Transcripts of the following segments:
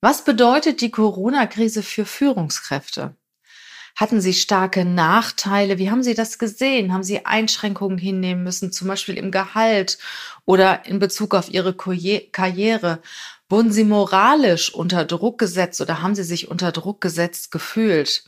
Was bedeutet die Corona-Krise für Führungskräfte? Hatten Sie starke Nachteile? Wie haben Sie das gesehen? Haben Sie Einschränkungen hinnehmen müssen, zum Beispiel im Gehalt oder in Bezug auf Ihre Karriere? Wurden Sie moralisch unter Druck gesetzt oder haben Sie sich unter Druck gesetzt gefühlt?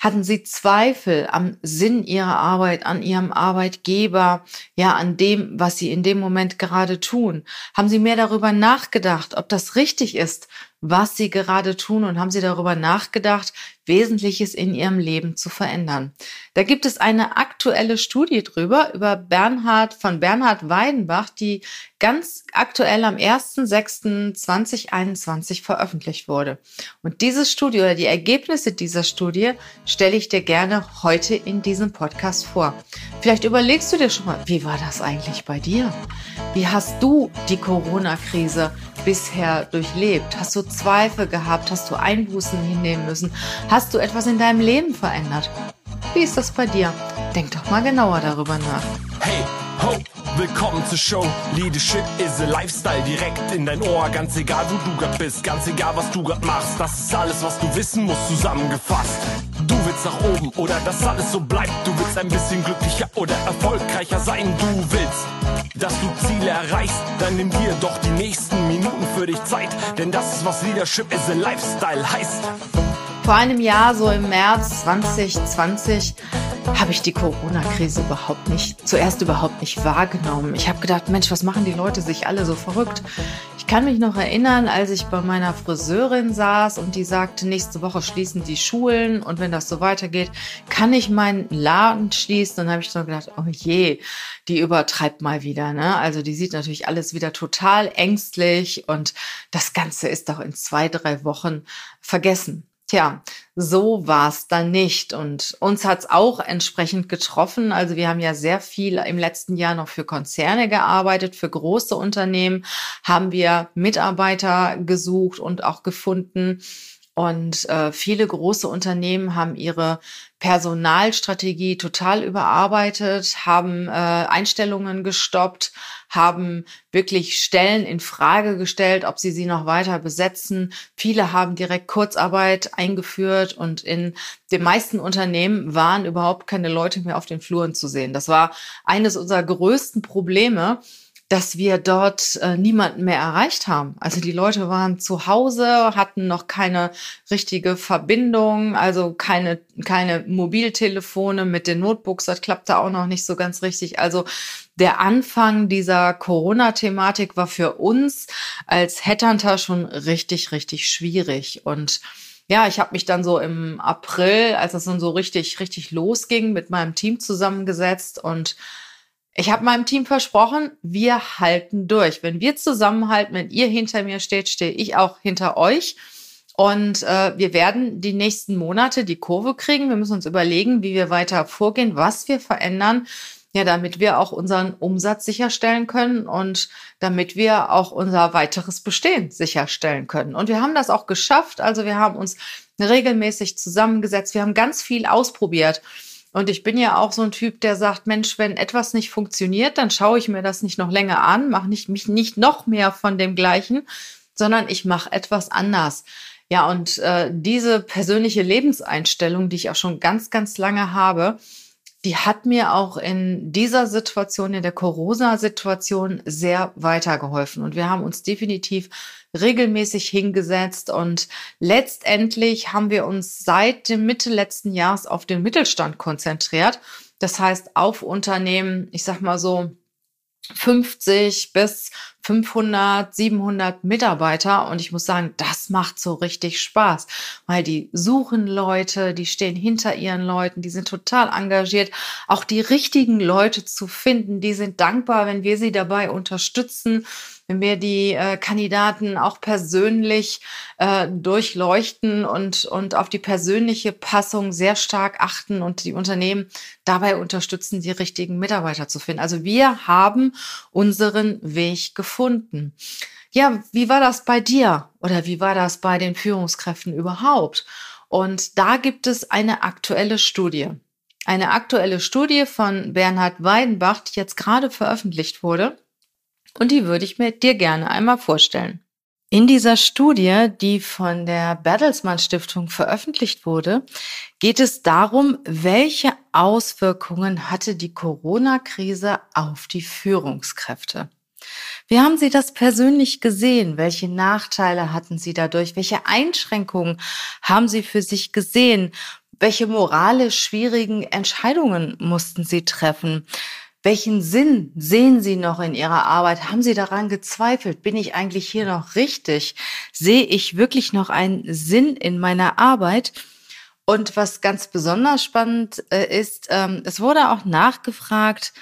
Hatten Sie Zweifel am Sinn Ihrer Arbeit, an Ihrem Arbeitgeber, ja, an dem, was Sie in dem Moment gerade tun? Haben Sie mehr darüber nachgedacht, ob das richtig ist, was Sie gerade tun und haben Sie darüber nachgedacht, Wesentliches in Ihrem Leben zu verändern. Da gibt es eine aktuelle Studie drüber, über Bernhard von Bernhard Weidenbach, die ganz aktuell am 1.6.2021 veröffentlicht wurde. Und diese Studie oder die Ergebnisse dieser Studie stelle ich dir gerne heute in diesem Podcast vor. Vielleicht überlegst du dir schon mal, wie war das eigentlich bei dir? Wie hast du die Corona-Krise bisher durchlebt? Hast du Zweifel gehabt? Hast du Einbußen hinnehmen müssen? Hast du etwas in deinem Leben verändert? Wie ist das bei dir? Denk doch mal genauer darüber nach. Hey, ho, willkommen zur Show. Leadership is a Lifestyle direkt in dein Ohr. Ganz egal, wo du grad bist, ganz egal, was du grad machst. Das ist alles, was du wissen musst, zusammengefasst. Du willst nach oben oder dass alles so bleibt. Du willst ein bisschen glücklicher oder erfolgreicher sein. Du willst dass du Ziele erreichst, dann nimm dir doch die nächsten Minuten für dich Zeit, denn das ist was Leadership is a Lifestyle heißt. Vor einem Jahr, so im März 2020, habe ich die Corona-Krise überhaupt nicht, zuerst überhaupt nicht wahrgenommen. Ich habe gedacht, Mensch, was machen die Leute sich alle so verrückt? Ich kann mich noch erinnern, als ich bei meiner Friseurin saß und die sagte, nächste Woche schließen die Schulen und wenn das so weitergeht, kann ich meinen Laden schließen. Dann habe ich so gedacht, oh je, die übertreibt mal wieder. Ne? Also die sieht natürlich alles wieder total ängstlich und das Ganze ist doch in zwei, drei Wochen vergessen. Tja, so war's dann nicht. Und uns hat's auch entsprechend getroffen. Also wir haben ja sehr viel im letzten Jahr noch für Konzerne gearbeitet, für große Unternehmen haben wir Mitarbeiter gesucht und auch gefunden. Und äh, viele große Unternehmen haben ihre Personalstrategie total überarbeitet, haben äh, Einstellungen gestoppt, haben wirklich Stellen in Frage gestellt, ob sie sie noch weiter besetzen. Viele haben direkt Kurzarbeit eingeführt und in den meisten Unternehmen waren überhaupt keine Leute mehr auf den Fluren zu sehen. Das war eines unserer größten Probleme dass wir dort äh, niemanden mehr erreicht haben. Also die Leute waren zu Hause, hatten noch keine richtige Verbindung, also keine, keine Mobiltelefone mit den Notebooks, das klappte auch noch nicht so ganz richtig. Also der Anfang dieser Corona-Thematik war für uns als Headhunter schon richtig, richtig schwierig. Und ja, ich habe mich dann so im April, als es dann so richtig, richtig losging, mit meinem Team zusammengesetzt und ich habe meinem Team versprochen, wir halten durch. Wenn wir zusammenhalten, wenn ihr hinter mir steht, stehe ich auch hinter euch. Und äh, wir werden die nächsten Monate die Kurve kriegen. Wir müssen uns überlegen, wie wir weiter vorgehen, was wir verändern, ja, damit wir auch unseren Umsatz sicherstellen können und damit wir auch unser weiteres Bestehen sicherstellen können. Und wir haben das auch geschafft. Also wir haben uns regelmäßig zusammengesetzt. Wir haben ganz viel ausprobiert. Und ich bin ja auch so ein Typ, der sagt, Mensch, wenn etwas nicht funktioniert, dann schaue ich mir das nicht noch länger an, mache nicht, mich nicht noch mehr von dem Gleichen, sondern ich mache etwas anders. Ja, und äh, diese persönliche Lebenseinstellung, die ich auch schon ganz, ganz lange habe, die hat mir auch in dieser Situation, in der Corona-Situation sehr weitergeholfen. Und wir haben uns definitiv regelmäßig hingesetzt und letztendlich haben wir uns seit dem Mitte letzten Jahres auf den Mittelstand konzentriert. Das heißt, auf Unternehmen, ich sag mal so 50 bis 500, 700 Mitarbeiter. Und ich muss sagen, das macht so richtig Spaß, weil die suchen Leute, die stehen hinter ihren Leuten, die sind total engagiert, auch die richtigen Leute zu finden, die sind dankbar, wenn wir sie dabei unterstützen wenn wir die äh, Kandidaten auch persönlich äh, durchleuchten und, und auf die persönliche Passung sehr stark achten und die Unternehmen dabei unterstützen, die richtigen Mitarbeiter zu finden. Also wir haben unseren Weg gefunden. Ja, wie war das bei dir oder wie war das bei den Führungskräften überhaupt? Und da gibt es eine aktuelle Studie. Eine aktuelle Studie von Bernhard Weidenbach, die jetzt gerade veröffentlicht wurde und die würde ich mir dir gerne einmal vorstellen. In dieser Studie, die von der Bertelsmann Stiftung veröffentlicht wurde, geht es darum, welche Auswirkungen hatte die Corona-Krise auf die Führungskräfte. Wie haben Sie das persönlich gesehen? Welche Nachteile hatten Sie dadurch? Welche Einschränkungen haben Sie für sich gesehen? Welche moralisch schwierigen Entscheidungen mussten Sie treffen? Welchen Sinn sehen Sie noch in Ihrer Arbeit? Haben Sie daran gezweifelt? Bin ich eigentlich hier noch richtig? Sehe ich wirklich noch einen Sinn in meiner Arbeit? Und was ganz besonders spannend äh, ist, ähm, es wurde auch nachgefragt,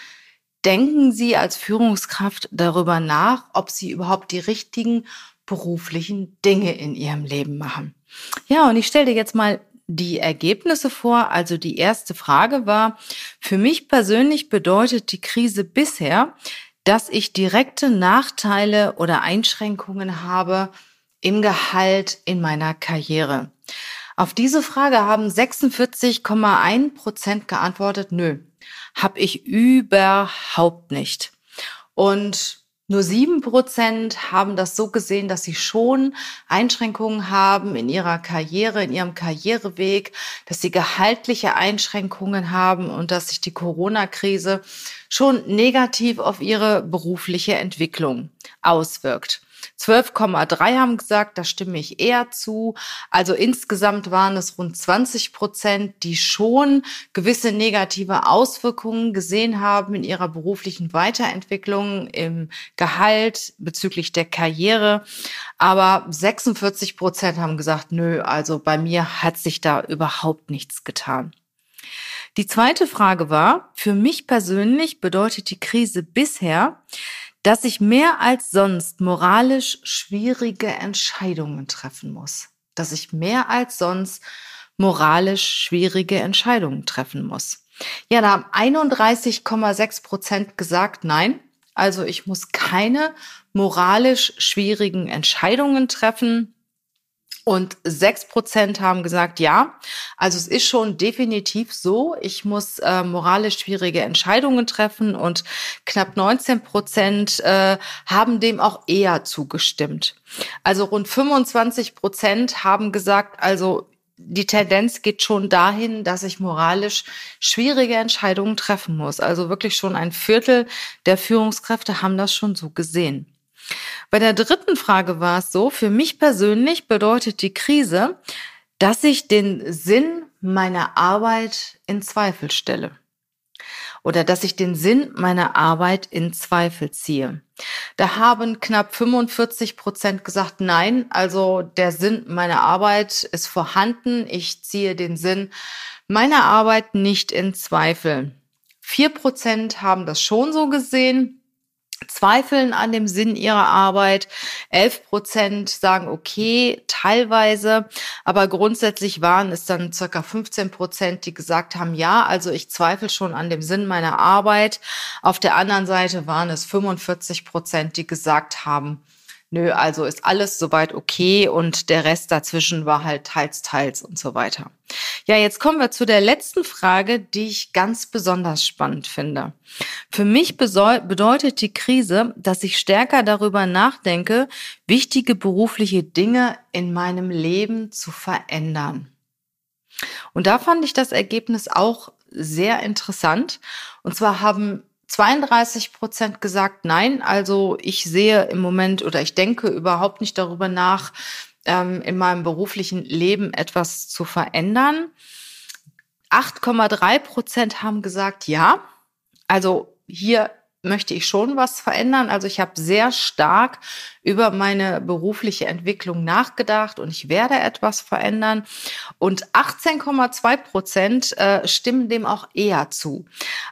denken Sie als Führungskraft darüber nach, ob Sie überhaupt die richtigen beruflichen Dinge in Ihrem Leben machen? Ja, und ich stelle dir jetzt mal die Ergebnisse vor. Also die erste Frage war, für mich persönlich bedeutet die Krise bisher, dass ich direkte Nachteile oder Einschränkungen habe im Gehalt in meiner Karriere. Auf diese Frage haben 46,1 Prozent geantwortet, nö, habe ich überhaupt nicht. Und nur sieben Prozent haben das so gesehen, dass sie schon Einschränkungen haben in ihrer Karriere, in ihrem Karriereweg, dass sie gehaltliche Einschränkungen haben und dass sich die Corona-Krise schon negativ auf ihre berufliche Entwicklung auswirkt. 12,3 haben gesagt, da stimme ich eher zu. Also insgesamt waren es rund 20 Prozent, die schon gewisse negative Auswirkungen gesehen haben in ihrer beruflichen Weiterentwicklung, im Gehalt, bezüglich der Karriere. Aber 46 Prozent haben gesagt, nö, also bei mir hat sich da überhaupt nichts getan. Die zweite Frage war, für mich persönlich bedeutet die Krise bisher, dass ich mehr als sonst moralisch schwierige Entscheidungen treffen muss. Dass ich mehr als sonst moralisch schwierige Entscheidungen treffen muss. Ja, da haben 31,6 Prozent gesagt, nein. Also ich muss keine moralisch schwierigen Entscheidungen treffen. Und sechs Prozent haben gesagt, ja. Also es ist schon definitiv so. Ich muss äh, moralisch schwierige Entscheidungen treffen und knapp 19 Prozent äh, haben dem auch eher zugestimmt. Also rund 25 Prozent haben gesagt, also die Tendenz geht schon dahin, dass ich moralisch schwierige Entscheidungen treffen muss. Also wirklich schon ein Viertel der Führungskräfte haben das schon so gesehen. Bei der dritten Frage war es so, für mich persönlich bedeutet die Krise, dass ich den Sinn meiner Arbeit in Zweifel stelle oder dass ich den Sinn meiner Arbeit in Zweifel ziehe. Da haben knapp 45 Prozent gesagt, nein, also der Sinn meiner Arbeit ist vorhanden. Ich ziehe den Sinn meiner Arbeit nicht in Zweifel. Vier Prozent haben das schon so gesehen zweifeln an dem Sinn ihrer Arbeit. 11 Prozent sagen okay, teilweise, aber grundsätzlich waren es dann circa 15 Prozent, die gesagt haben, ja, also ich zweifle schon an dem Sinn meiner Arbeit. Auf der anderen Seite waren es 45 Prozent, die gesagt haben, nö, also ist alles soweit okay und der Rest dazwischen war halt teils, teils und so weiter. Ja, jetzt kommen wir zu der letzten Frage, die ich ganz besonders spannend finde. Für mich bedeutet die Krise, dass ich stärker darüber nachdenke, wichtige berufliche Dinge in meinem Leben zu verändern. Und da fand ich das Ergebnis auch sehr interessant. Und zwar haben 32 Prozent gesagt nein. Also ich sehe im Moment oder ich denke überhaupt nicht darüber nach, ähm, in meinem beruflichen Leben etwas zu verändern. 8,3 Prozent haben gesagt ja. Also hier möchte ich schon was verändern. Also ich habe sehr stark über meine berufliche Entwicklung nachgedacht und ich werde etwas verändern. Und 18,2 Prozent äh, stimmen dem auch eher zu.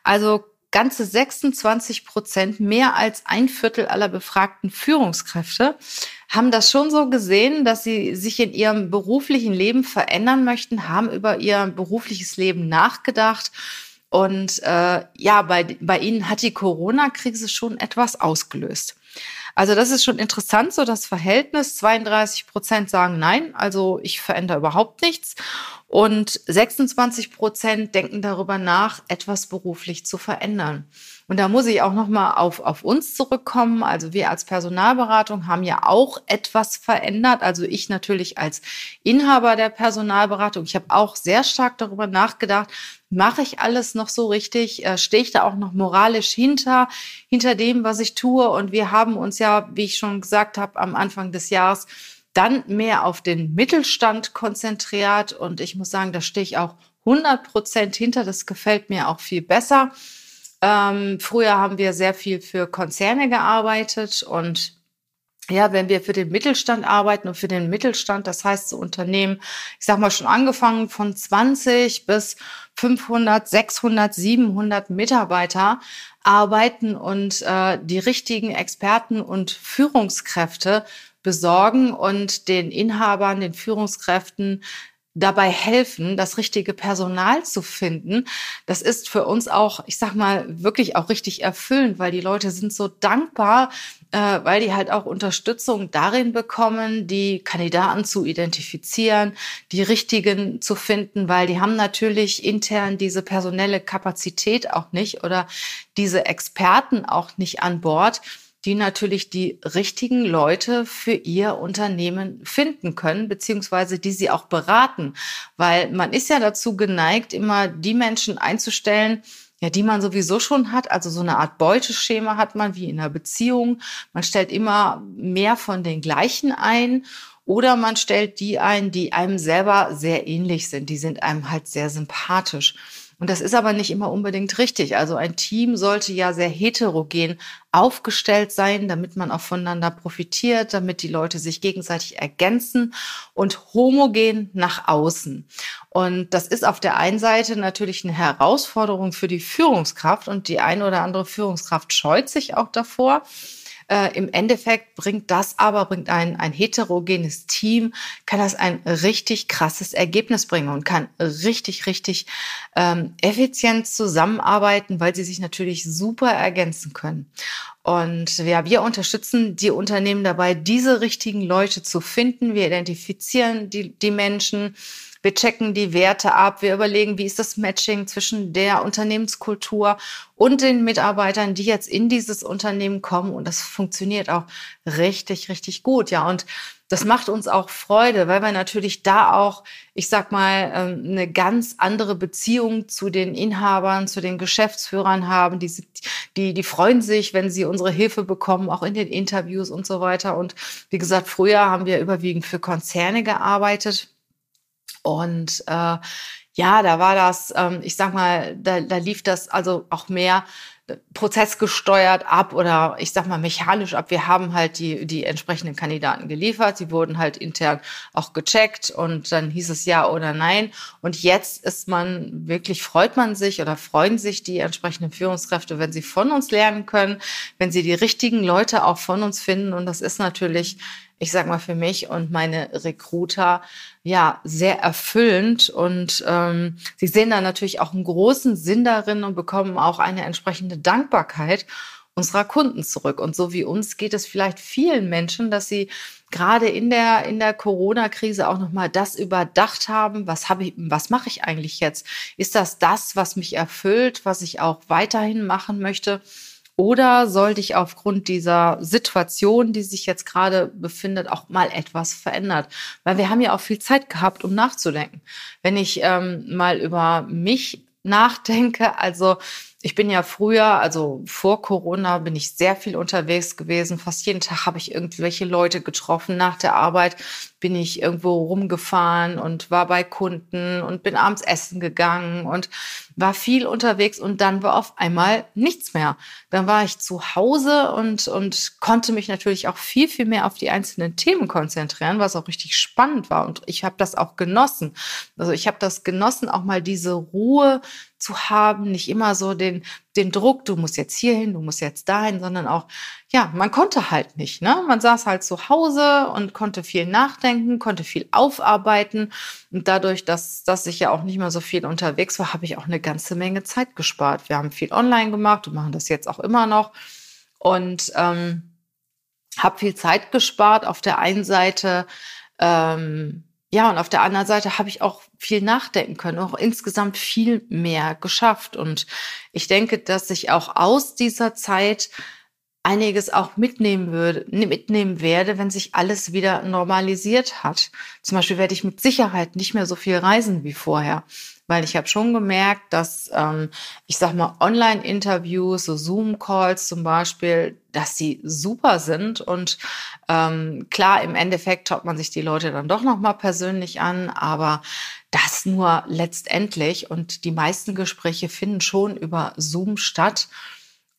Also ganze 26 Prozent, mehr als ein Viertel aller befragten Führungskräfte, haben das schon so gesehen, dass sie sich in ihrem beruflichen Leben verändern möchten, haben über ihr berufliches Leben nachgedacht. Und äh, ja, bei, bei ihnen hat die Corona-Krise schon etwas ausgelöst. Also das ist schon interessant, so das Verhältnis. 32 Prozent sagen nein, also ich verändere überhaupt nichts. Und 26 Prozent denken darüber nach, etwas beruflich zu verändern. Und da muss ich auch nochmal auf, auf uns zurückkommen. Also wir als Personalberatung haben ja auch etwas verändert. Also ich natürlich als Inhaber der Personalberatung. Ich habe auch sehr stark darüber nachgedacht, mache ich alles noch so richtig? Äh, Stehe ich da auch noch moralisch hinter, hinter dem, was ich tue? Und wir haben uns ja, wie ich schon gesagt habe, am Anfang des Jahres dann mehr auf den Mittelstand konzentriert. Und ich muss sagen, da stehe ich auch 100 Prozent hinter. Das gefällt mir auch viel besser. Ähm, früher haben wir sehr viel für Konzerne gearbeitet und ja, wenn wir für den Mittelstand arbeiten und für den Mittelstand, das heißt so Unternehmen, ich sag mal schon angefangen von 20 bis 500, 600, 700 Mitarbeiter arbeiten und äh, die richtigen Experten und Führungskräfte besorgen und den Inhabern, den Führungskräften dabei helfen, das richtige Personal zu finden. Das ist für uns auch, ich sag mal, wirklich auch richtig erfüllend, weil die Leute sind so dankbar, äh, weil die halt auch Unterstützung darin bekommen, die Kandidaten zu identifizieren, die richtigen zu finden, weil die haben natürlich intern diese personelle Kapazität auch nicht oder diese Experten auch nicht an Bord die natürlich die richtigen Leute für ihr Unternehmen finden können, beziehungsweise die sie auch beraten. Weil man ist ja dazu geneigt, immer die Menschen einzustellen, ja, die man sowieso schon hat. Also so eine Art Beuteschema hat man wie in einer Beziehung. Man stellt immer mehr von den gleichen ein. Oder man stellt die ein, die einem selber sehr ähnlich sind. Die sind einem halt sehr sympathisch. Und das ist aber nicht immer unbedingt richtig. Also ein Team sollte ja sehr heterogen aufgestellt sein, damit man auch voneinander profitiert, damit die Leute sich gegenseitig ergänzen und homogen nach außen. Und das ist auf der einen Seite natürlich eine Herausforderung für die Führungskraft und die eine oder andere Führungskraft scheut sich auch davor. Äh, Im Endeffekt bringt das aber, bringt ein, ein heterogenes Team, kann das ein richtig krasses Ergebnis bringen und kann richtig, richtig ähm, effizient zusammenarbeiten, weil sie sich natürlich super ergänzen können. Und ja, wir unterstützen die Unternehmen dabei, diese richtigen Leute zu finden. Wir identifizieren die, die Menschen wir checken die Werte ab. Wir überlegen, wie ist das Matching zwischen der Unternehmenskultur und den Mitarbeitern, die jetzt in dieses Unternehmen kommen. Und das funktioniert auch richtig, richtig gut. Ja, und das macht uns auch Freude, weil wir natürlich da auch, ich sag mal, ähm, eine ganz andere Beziehung zu den Inhabern, zu den Geschäftsführern haben. Die, die, die freuen sich, wenn sie unsere Hilfe bekommen, auch in den Interviews und so weiter. Und wie gesagt, früher haben wir überwiegend für Konzerne gearbeitet. Und äh, ja, da war das, ähm, ich sag mal, da, da lief das also auch mehr prozessgesteuert ab oder ich sag mal mechanisch ab. Wir haben halt die, die entsprechenden Kandidaten geliefert. Sie wurden halt intern auch gecheckt und dann hieß es ja oder nein. Und jetzt ist man wirklich, freut man sich oder freuen sich die entsprechenden Führungskräfte, wenn sie von uns lernen können, wenn sie die richtigen Leute auch von uns finden. Und das ist natürlich ich sag mal für mich und meine Recruiter ja sehr erfüllend und ähm, sie sehen da natürlich auch einen großen Sinn darin und bekommen auch eine entsprechende Dankbarkeit unserer Kunden zurück. Und so wie uns geht es vielleicht vielen Menschen, dass sie gerade in der in der Corona-Krise auch noch mal das überdacht haben. Was habe ich? Was mache ich eigentlich jetzt? Ist das das, was mich erfüllt, was ich auch weiterhin machen möchte? Oder sollte ich aufgrund dieser Situation, die sich jetzt gerade befindet, auch mal etwas verändert? Weil wir haben ja auch viel Zeit gehabt, um nachzudenken. Wenn ich ähm, mal über mich nachdenke, also ich bin ja früher, also vor Corona, bin ich sehr viel unterwegs gewesen. Fast jeden Tag habe ich irgendwelche Leute getroffen. Nach der Arbeit bin ich irgendwo rumgefahren und war bei Kunden und bin abends essen gegangen und war viel unterwegs und dann war auf einmal nichts mehr. Dann war ich zu Hause und, und konnte mich natürlich auch viel, viel mehr auf die einzelnen Themen konzentrieren, was auch richtig spannend war. Und ich habe das auch genossen. Also ich habe das genossen, auch mal diese Ruhe zu haben, nicht immer so den, den Druck, du musst jetzt hierhin, du musst jetzt dahin, sondern auch, ja, man konnte halt nicht. Ne? Man saß halt zu Hause und konnte viel nachdenken, konnte viel aufarbeiten. Und dadurch, dass, dass ich ja auch nicht mehr so viel unterwegs war, habe ich auch eine ganze Menge Zeit gespart. Wir haben viel online gemacht und machen das jetzt auch immer noch. Und ähm, habe viel Zeit gespart. Auf der einen Seite ähm, ja, und auf der anderen Seite habe ich auch viel nachdenken können, auch insgesamt viel mehr geschafft. Und ich denke, dass ich auch aus dieser Zeit einiges auch mitnehmen würde, mitnehmen werde, wenn sich alles wieder normalisiert hat. Zum Beispiel werde ich mit Sicherheit nicht mehr so viel reisen wie vorher, weil ich habe schon gemerkt, dass ähm, ich sag mal Online-Interviews, so Zoom-Calls zum Beispiel, dass sie super sind und ähm, klar im Endeffekt schaut man sich die Leute dann doch noch mal persönlich an, aber das nur letztendlich und die meisten Gespräche finden schon über Zoom statt.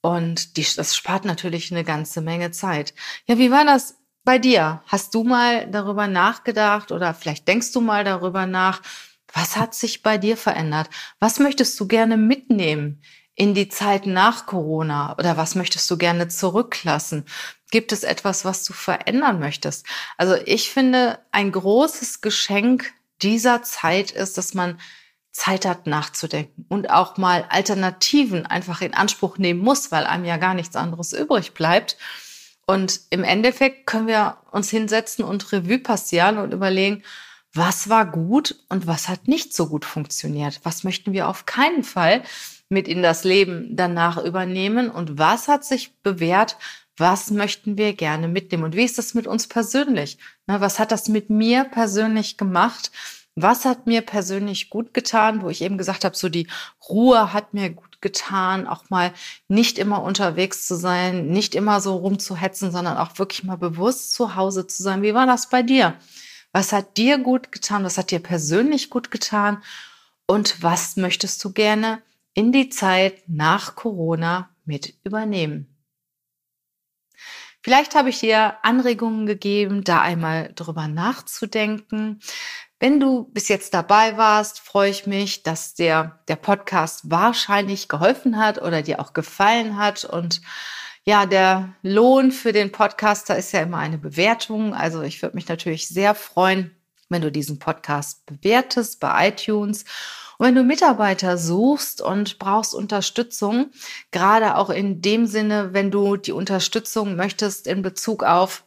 Und die, das spart natürlich eine ganze Menge Zeit. Ja, wie war das bei dir? Hast du mal darüber nachgedacht oder vielleicht denkst du mal darüber nach, was hat sich bei dir verändert? Was möchtest du gerne mitnehmen in die Zeit nach Corona oder was möchtest du gerne zurücklassen? Gibt es etwas, was du verändern möchtest? Also ich finde, ein großes Geschenk dieser Zeit ist, dass man Zeit hat nachzudenken und auch mal Alternativen einfach in Anspruch nehmen muss, weil einem ja gar nichts anderes übrig bleibt. Und im Endeffekt können wir uns hinsetzen und Revue passieren und überlegen, was war gut und was hat nicht so gut funktioniert? Was möchten wir auf keinen Fall mit in das Leben danach übernehmen und was hat sich bewährt? Was möchten wir gerne mitnehmen? Und wie ist das mit uns persönlich? Was hat das mit mir persönlich gemacht? Was hat mir persönlich gut getan, wo ich eben gesagt habe, so die Ruhe hat mir gut getan, auch mal nicht immer unterwegs zu sein, nicht immer so rumzuhetzen, sondern auch wirklich mal bewusst zu Hause zu sein. Wie war das bei dir? Was hat dir gut getan? Was hat dir persönlich gut getan? Und was möchtest du gerne in die Zeit nach Corona mit übernehmen? Vielleicht habe ich dir Anregungen gegeben, da einmal drüber nachzudenken. Wenn du bis jetzt dabei warst, freue ich mich, dass dir der Podcast wahrscheinlich geholfen hat oder dir auch gefallen hat. Und ja, der Lohn für den Podcaster ist ja immer eine Bewertung. Also ich würde mich natürlich sehr freuen, wenn du diesen Podcast bewertest bei iTunes. Und wenn du Mitarbeiter suchst und brauchst Unterstützung, gerade auch in dem Sinne, wenn du die Unterstützung möchtest in Bezug auf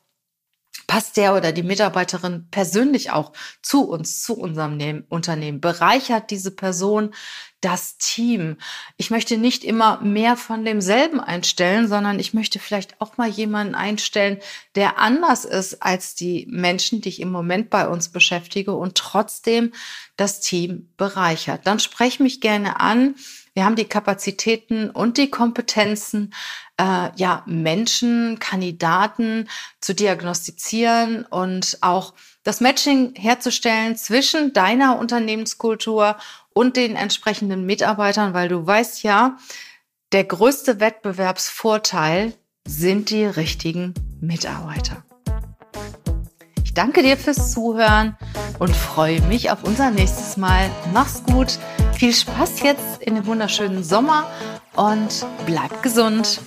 passt der oder die Mitarbeiterin persönlich auch zu uns, zu unserem Unternehmen? Bereichert diese Person das Team? Ich möchte nicht immer mehr von demselben einstellen, sondern ich möchte vielleicht auch mal jemanden einstellen, der anders ist als die Menschen, die ich im Moment bei uns beschäftige und trotzdem das Team bereichert. Dann sprech mich gerne an. Wir haben die Kapazitäten und die Kompetenzen, äh, ja, Menschen, Kandidaten zu diagnostizieren und auch das Matching herzustellen zwischen deiner Unternehmenskultur und den entsprechenden Mitarbeitern, weil du weißt ja, der größte Wettbewerbsvorteil sind die richtigen Mitarbeiter. Ich danke dir fürs Zuhören und freue mich auf unser nächstes Mal. Mach's gut, viel Spaß jetzt in dem wunderschönen Sommer und bleib gesund.